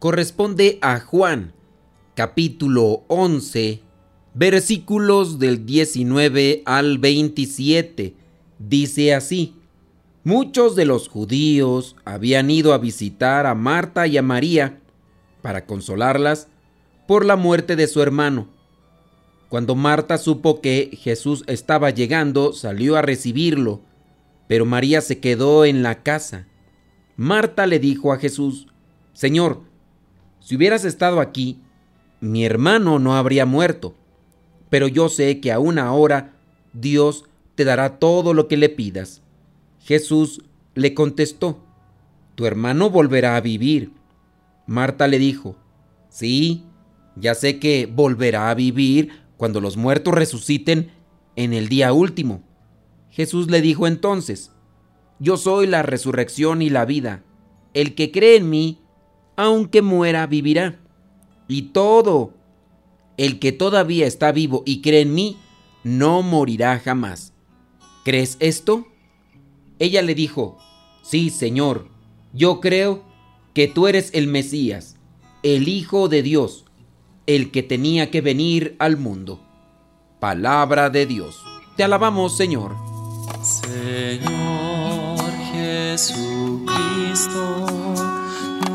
corresponde a Juan, capítulo 11, versículos del 19 al 27. Dice así, muchos de los judíos habían ido a visitar a Marta y a María para consolarlas por la muerte de su hermano. Cuando Marta supo que Jesús estaba llegando, salió a recibirlo pero María se quedó en la casa. Marta le dijo a Jesús, Señor, si hubieras estado aquí, mi hermano no habría muerto, pero yo sé que aún ahora Dios te dará todo lo que le pidas. Jesús le contestó, Tu hermano volverá a vivir. Marta le dijo, Sí, ya sé que volverá a vivir cuando los muertos resuciten en el día último. Jesús le dijo entonces, Yo soy la resurrección y la vida. El que cree en mí, aunque muera, vivirá. Y todo, el que todavía está vivo y cree en mí, no morirá jamás. ¿Crees esto? Ella le dijo, Sí, Señor, yo creo que tú eres el Mesías, el Hijo de Dios, el que tenía que venir al mundo. Palabra de Dios. Te alabamos, Señor. Señor Jesucristo,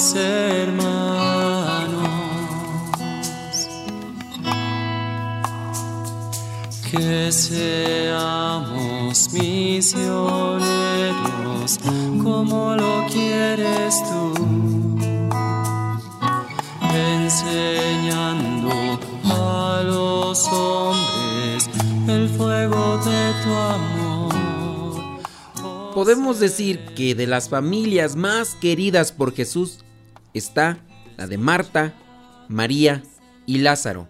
los hermanos. Que seamos misioneros como lo quieres tú. Enseñando los hombres el fuego de tu amor. Podemos decir que de las familias más queridas por Jesús está la de Marta, María y Lázaro,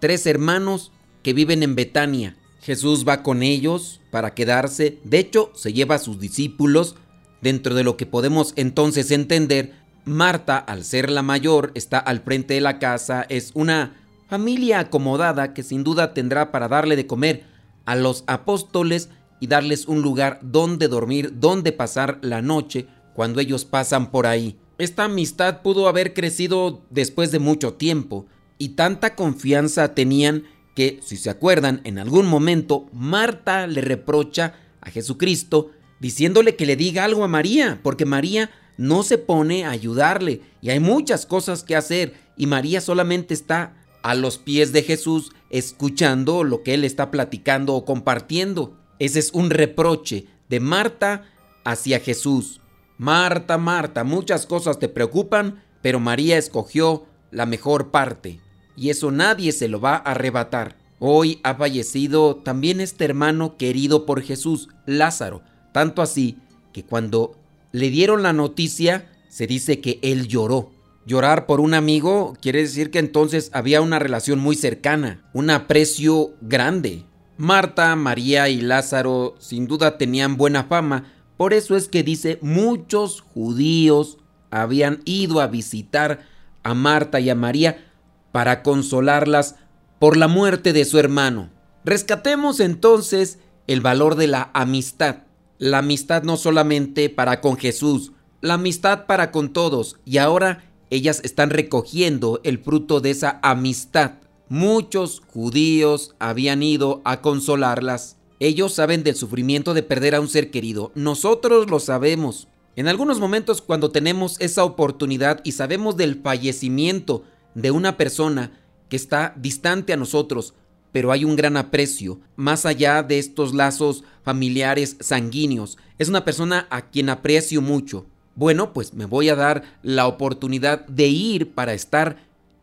tres hermanos que viven en Betania. Jesús va con ellos para quedarse, de hecho se lleva a sus discípulos, dentro de lo que podemos entonces entender, Marta, al ser la mayor, está al frente de la casa, es una familia acomodada que sin duda tendrá para darle de comer a los apóstoles y darles un lugar donde dormir, donde pasar la noche cuando ellos pasan por ahí. Esta amistad pudo haber crecido después de mucho tiempo y tanta confianza tenían que, si se acuerdan, en algún momento Marta le reprocha a Jesucristo diciéndole que le diga algo a María, porque María no se pone a ayudarle y hay muchas cosas que hacer y María solamente está a los pies de Jesús escuchando lo que él está platicando o compartiendo. Ese es un reproche de Marta hacia Jesús. Marta, Marta, muchas cosas te preocupan, pero María escogió la mejor parte. Y eso nadie se lo va a arrebatar. Hoy ha fallecido también este hermano querido por Jesús, Lázaro. Tanto así que cuando le dieron la noticia, se dice que él lloró. Llorar por un amigo quiere decir que entonces había una relación muy cercana, un aprecio grande. Marta, María y Lázaro sin duda tenían buena fama, por eso es que dice muchos judíos habían ido a visitar a Marta y a María para consolarlas por la muerte de su hermano. Rescatemos entonces el valor de la amistad. La amistad no solamente para con Jesús, la amistad para con todos y ahora ellas están recogiendo el fruto de esa amistad. Muchos judíos habían ido a consolarlas. Ellos saben del sufrimiento de perder a un ser querido. Nosotros lo sabemos. En algunos momentos cuando tenemos esa oportunidad y sabemos del fallecimiento de una persona que está distante a nosotros, pero hay un gran aprecio, más allá de estos lazos familiares sanguíneos. Es una persona a quien aprecio mucho. Bueno, pues me voy a dar la oportunidad de ir para estar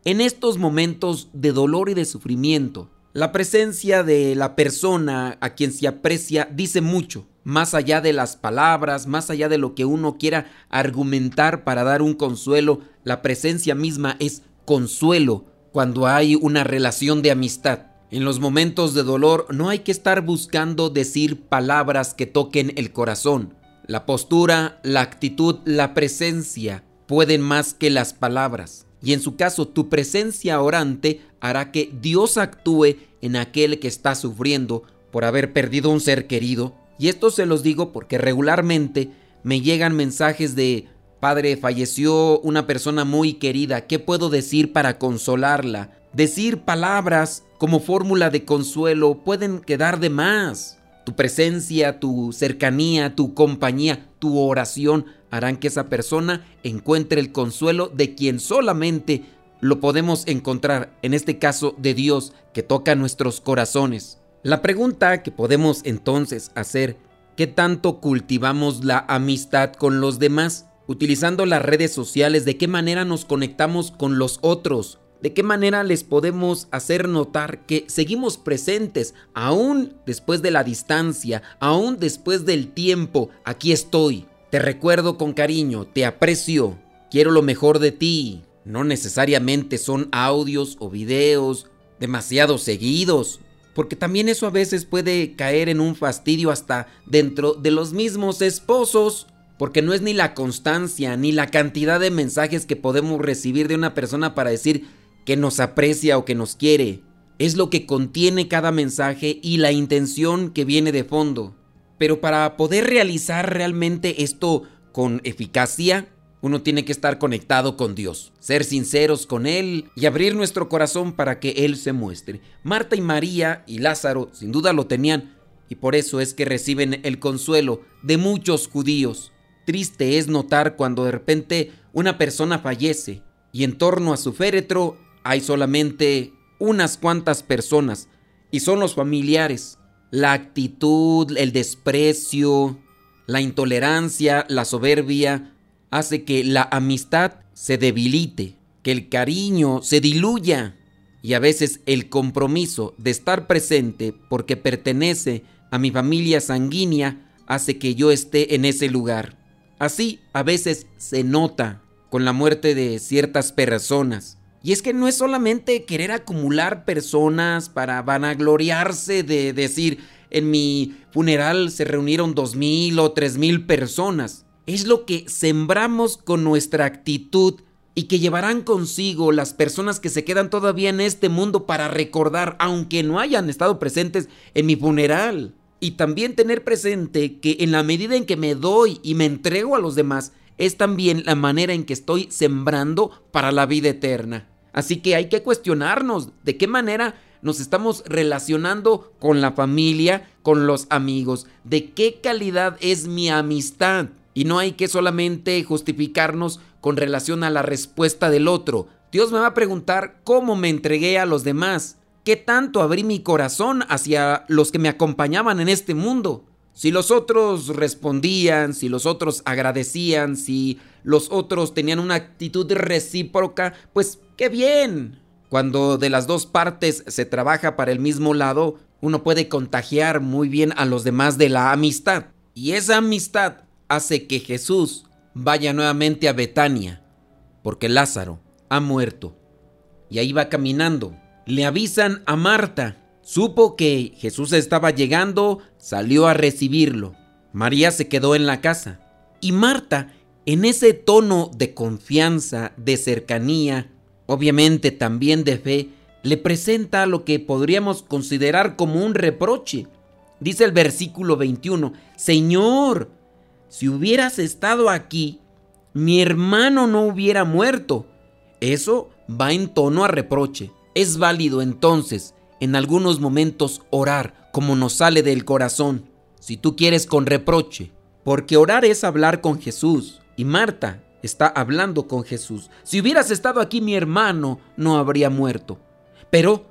en estos momentos de dolor y de sufrimiento. La presencia de la persona a quien se aprecia dice mucho, más allá de las palabras, más allá de lo que uno quiera argumentar para dar un consuelo, la presencia misma es consuelo cuando hay una relación de amistad. En los momentos de dolor no hay que estar buscando decir palabras que toquen el corazón. La postura, la actitud, la presencia pueden más que las palabras. Y en su caso, tu presencia orante hará que Dios actúe en aquel que está sufriendo por haber perdido un ser querido. Y esto se los digo porque regularmente me llegan mensajes de, Padre, falleció una persona muy querida, ¿qué puedo decir para consolarla? Decir palabras como fórmula de consuelo pueden quedar de más. Tu presencia, tu cercanía, tu compañía, tu oración harán que esa persona encuentre el consuelo de quien solamente lo podemos encontrar, en este caso de Dios, que toca nuestros corazones. La pregunta que podemos entonces hacer, ¿qué tanto cultivamos la amistad con los demás? Utilizando las redes sociales, ¿de qué manera nos conectamos con los otros? ¿De qué manera les podemos hacer notar que seguimos presentes aún después de la distancia, aún después del tiempo? Aquí estoy. Te recuerdo con cariño, te aprecio, quiero lo mejor de ti. No necesariamente son audios o videos demasiado seguidos, porque también eso a veces puede caer en un fastidio hasta dentro de los mismos esposos porque no es ni la constancia ni la cantidad de mensajes que podemos recibir de una persona para decir que nos aprecia o que nos quiere. Es lo que contiene cada mensaje y la intención que viene de fondo. Pero para poder realizar realmente esto con eficacia, uno tiene que estar conectado con Dios, ser sinceros con Él y abrir nuestro corazón para que Él se muestre. Marta y María y Lázaro sin duda lo tenían y por eso es que reciben el consuelo de muchos judíos. Triste es notar cuando de repente una persona fallece y en torno a su féretro hay solamente unas cuantas personas y son los familiares. La actitud, el desprecio, la intolerancia, la soberbia hace que la amistad se debilite, que el cariño se diluya y a veces el compromiso de estar presente porque pertenece a mi familia sanguínea hace que yo esté en ese lugar. Así a veces se nota con la muerte de ciertas personas. Y es que no es solamente querer acumular personas para vanagloriarse de decir, en mi funeral se reunieron dos mil o tres mil personas. Es lo que sembramos con nuestra actitud y que llevarán consigo las personas que se quedan todavía en este mundo para recordar, aunque no hayan estado presentes en mi funeral. Y también tener presente que en la medida en que me doy y me entrego a los demás, es también la manera en que estoy sembrando para la vida eterna. Así que hay que cuestionarnos de qué manera nos estamos relacionando con la familia, con los amigos, de qué calidad es mi amistad. Y no hay que solamente justificarnos con relación a la respuesta del otro. Dios me va a preguntar cómo me entregué a los demás, qué tanto abrí mi corazón hacia los que me acompañaban en este mundo. Si los otros respondían, si los otros agradecían, si los otros tenían una actitud recíproca, pues qué bien. Cuando de las dos partes se trabaja para el mismo lado, uno puede contagiar muy bien a los demás de la amistad. Y esa amistad hace que Jesús vaya nuevamente a Betania, porque Lázaro ha muerto. Y ahí va caminando. Le avisan a Marta Supo que Jesús estaba llegando, salió a recibirlo. María se quedó en la casa. Y Marta, en ese tono de confianza, de cercanía, obviamente también de fe, le presenta lo que podríamos considerar como un reproche. Dice el versículo 21, Señor, si hubieras estado aquí, mi hermano no hubiera muerto. Eso va en tono a reproche. Es válido entonces en algunos momentos orar como nos sale del corazón, si tú quieres con reproche, porque orar es hablar con Jesús. Y Marta está hablando con Jesús. Si hubieras estado aquí mi hermano, no habría muerto. Pero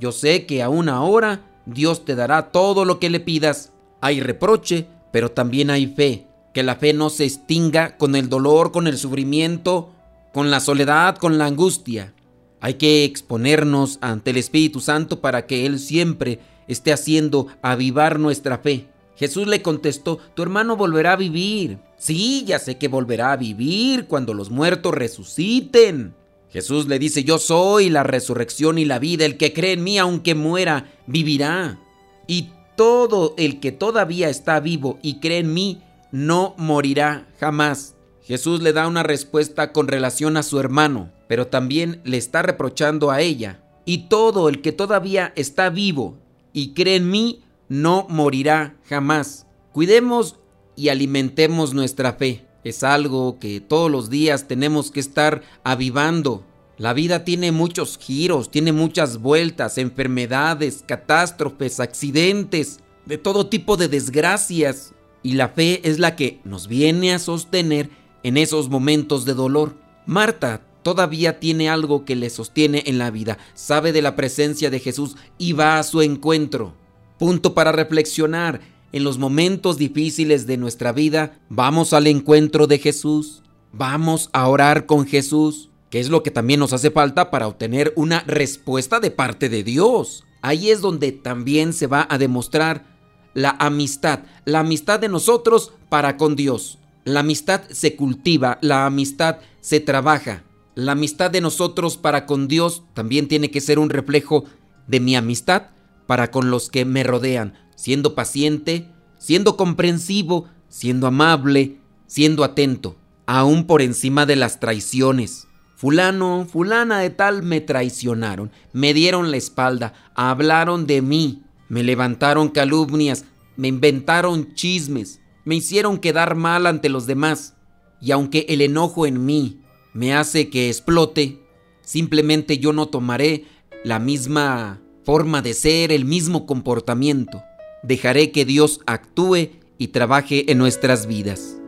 yo sé que aún ahora Dios te dará todo lo que le pidas. Hay reproche, pero también hay fe. Que la fe no se extinga con el dolor, con el sufrimiento, con la soledad, con la angustia. Hay que exponernos ante el Espíritu Santo para que Él siempre esté haciendo avivar nuestra fe. Jesús le contestó, tu hermano volverá a vivir. Sí, ya sé que volverá a vivir cuando los muertos resuciten. Jesús le dice, yo soy la resurrección y la vida, el que cree en mí aunque muera, vivirá. Y todo el que todavía está vivo y cree en mí, no morirá jamás. Jesús le da una respuesta con relación a su hermano, pero también le está reprochando a ella. Y todo el que todavía está vivo y cree en mí, no morirá jamás. Cuidemos y alimentemos nuestra fe. Es algo que todos los días tenemos que estar avivando. La vida tiene muchos giros, tiene muchas vueltas, enfermedades, catástrofes, accidentes, de todo tipo de desgracias. Y la fe es la que nos viene a sostener en esos momentos de dolor. Marta todavía tiene algo que le sostiene en la vida, sabe de la presencia de Jesús y va a su encuentro. Punto para reflexionar. En los momentos difíciles de nuestra vida, vamos al encuentro de Jesús. Vamos a orar con Jesús, que es lo que también nos hace falta para obtener una respuesta de parte de Dios. Ahí es donde también se va a demostrar la amistad, la amistad de nosotros para con Dios. La amistad se cultiva, la amistad se trabaja. La amistad de nosotros para con Dios también tiene que ser un reflejo de mi amistad para con los que me rodean, siendo paciente, siendo comprensivo, siendo amable, siendo atento, aún por encima de las traiciones. Fulano, fulana de tal me traicionaron, me dieron la espalda, hablaron de mí, me levantaron calumnias, me inventaron chismes, me hicieron quedar mal ante los demás. Y aunque el enojo en mí me hace que explote, simplemente yo no tomaré la misma forma de ser, el mismo comportamiento. Dejaré que Dios actúe y trabaje en nuestras vidas.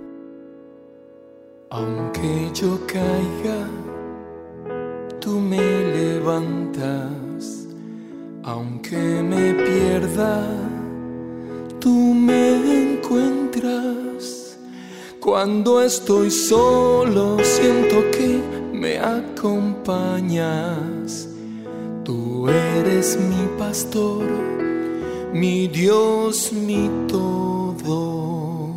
Aunque yo caiga, tú me levantas. Aunque me pierda, tú me encuentras. Cuando estoy solo, siento que me acompañas Tú eres mi pastor, mi Dios, mi todo.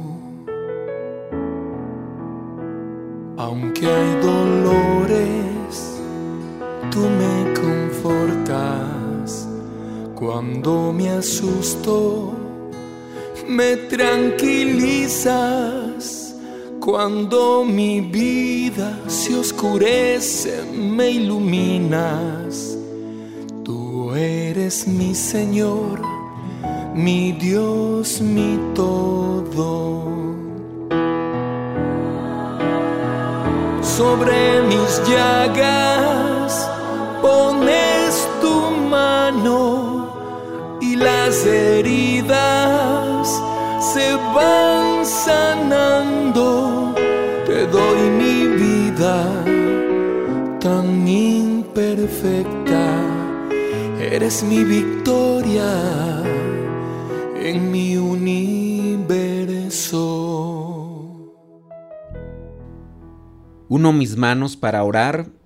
Aunque hay dolores, tú me confortas. Cuando me asusto, me tranquilizas. Cuando mi vida se oscurece, me iluminas eres mi Señor, mi Dios, mi todo. Sobre mis llagas pones tu mano y las heridas se van sanando. Te doy mi vida tan imperfecta Eres mi victoria en mi universo. Uno mis manos para orar.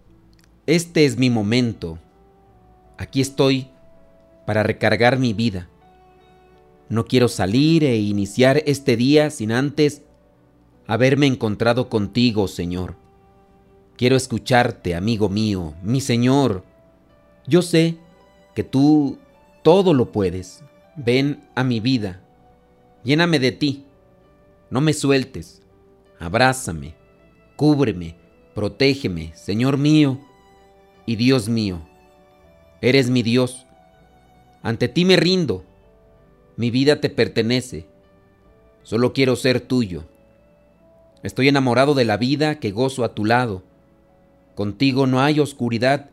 Este es mi momento. Aquí estoy para recargar mi vida. No quiero salir e iniciar este día sin antes haberme encontrado contigo, Señor. Quiero escucharte, amigo mío, mi Señor. Yo sé que tú todo lo puedes. Ven a mi vida, lléname de ti, no me sueltes, abrázame, cúbreme, protégeme, Señor mío y Dios mío. Eres mi Dios, ante ti me rindo, mi vida te pertenece, solo quiero ser tuyo. Estoy enamorado de la vida que gozo a tu lado. Contigo no hay oscuridad,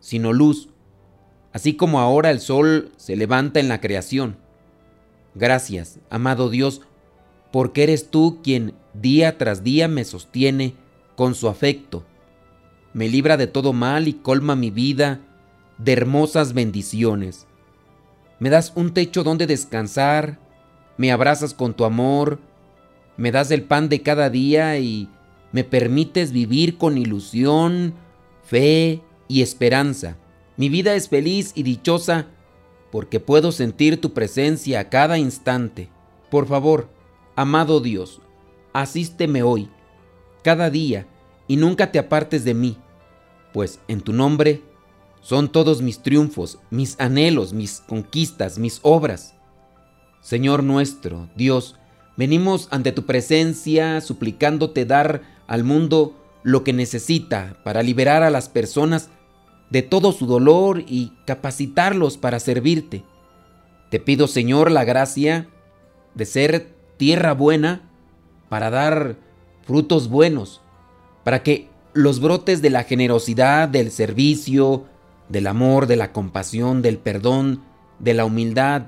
sino luz así como ahora el sol se levanta en la creación. Gracias, amado Dios, porque eres tú quien día tras día me sostiene con su afecto. Me libra de todo mal y colma mi vida de hermosas bendiciones. Me das un techo donde descansar, me abrazas con tu amor, me das el pan de cada día y me permites vivir con ilusión, fe y esperanza. Mi vida es feliz y dichosa porque puedo sentir tu presencia a cada instante. Por favor, amado Dios, asísteme hoy, cada día, y nunca te apartes de mí, pues en tu nombre son todos mis triunfos, mis anhelos, mis conquistas, mis obras. Señor nuestro, Dios, venimos ante tu presencia suplicándote dar al mundo lo que necesita para liberar a las personas de todo su dolor y capacitarlos para servirte. Te pido, Señor, la gracia de ser tierra buena para dar frutos buenos, para que los brotes de la generosidad, del servicio, del amor, de la compasión, del perdón, de la humildad,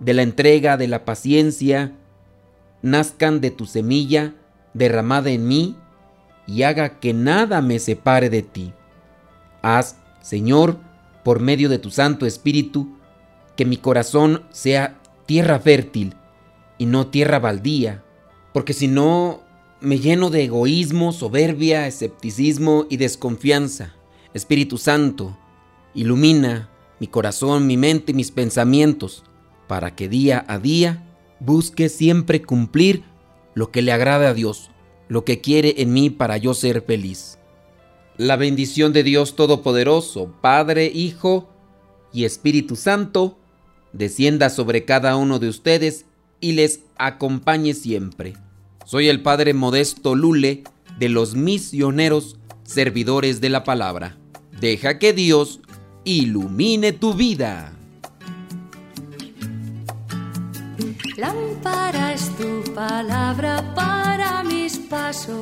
de la entrega, de la paciencia, nazcan de tu semilla derramada en mí y haga que nada me separe de ti. Haz, Señor, por medio de tu Santo Espíritu, que mi corazón sea tierra fértil y no tierra baldía, porque si no me lleno de egoísmo, soberbia, escepticismo y desconfianza. Espíritu Santo, ilumina mi corazón, mi mente y mis pensamientos, para que día a día busque siempre cumplir lo que le agrada a Dios, lo que quiere en mí para yo ser feliz. La bendición de Dios Todopoderoso, Padre, Hijo y Espíritu Santo, descienda sobre cada uno de ustedes y les acompañe siempre. Soy el Padre Modesto Lule de los misioneros servidores de la palabra. Deja que Dios ilumine tu vida. Lámpara es tu palabra para mis pasos,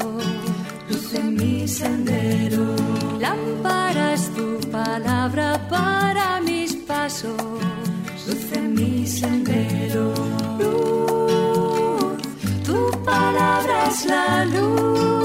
luz en mi sendero. Lámpara es tu palabra para mis pasos, luz en mi sendero. Luz, palabra es la luz.